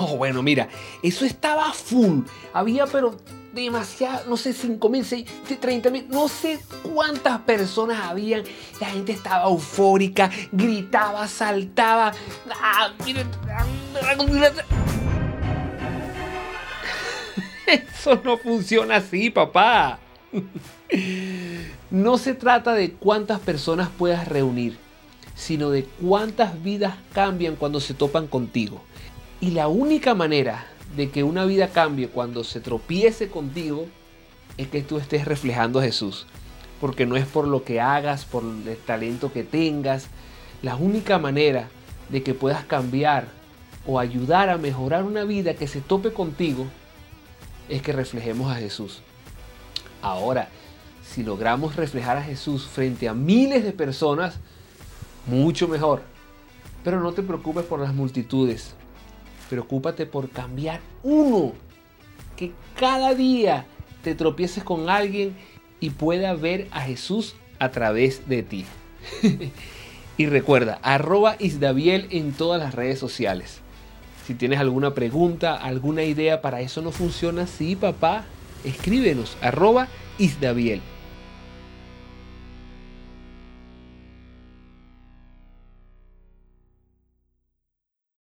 No, bueno, mira, eso estaba full. Había, pero demasiado, no sé, 5 mil, 30 mil, no sé cuántas personas habían. La gente estaba eufórica, gritaba, saltaba. Ah, miren, Eso no funciona así, papá. No se trata de cuántas personas puedas reunir, sino de cuántas vidas cambian cuando se topan contigo. Y la única manera de que una vida cambie cuando se tropiece contigo es que tú estés reflejando a Jesús. Porque no es por lo que hagas, por el talento que tengas. La única manera de que puedas cambiar o ayudar a mejorar una vida que se tope contigo es que reflejemos a Jesús. Ahora, si logramos reflejar a Jesús frente a miles de personas, mucho mejor. Pero no te preocupes por las multitudes. Preocúpate por cambiar uno. Que cada día te tropieces con alguien y pueda ver a Jesús a través de ti. y recuerda, arroba Isdaviel en todas las redes sociales. Si tienes alguna pregunta, alguna idea para eso no funciona así, papá, escríbenos, arroba Isdaviel.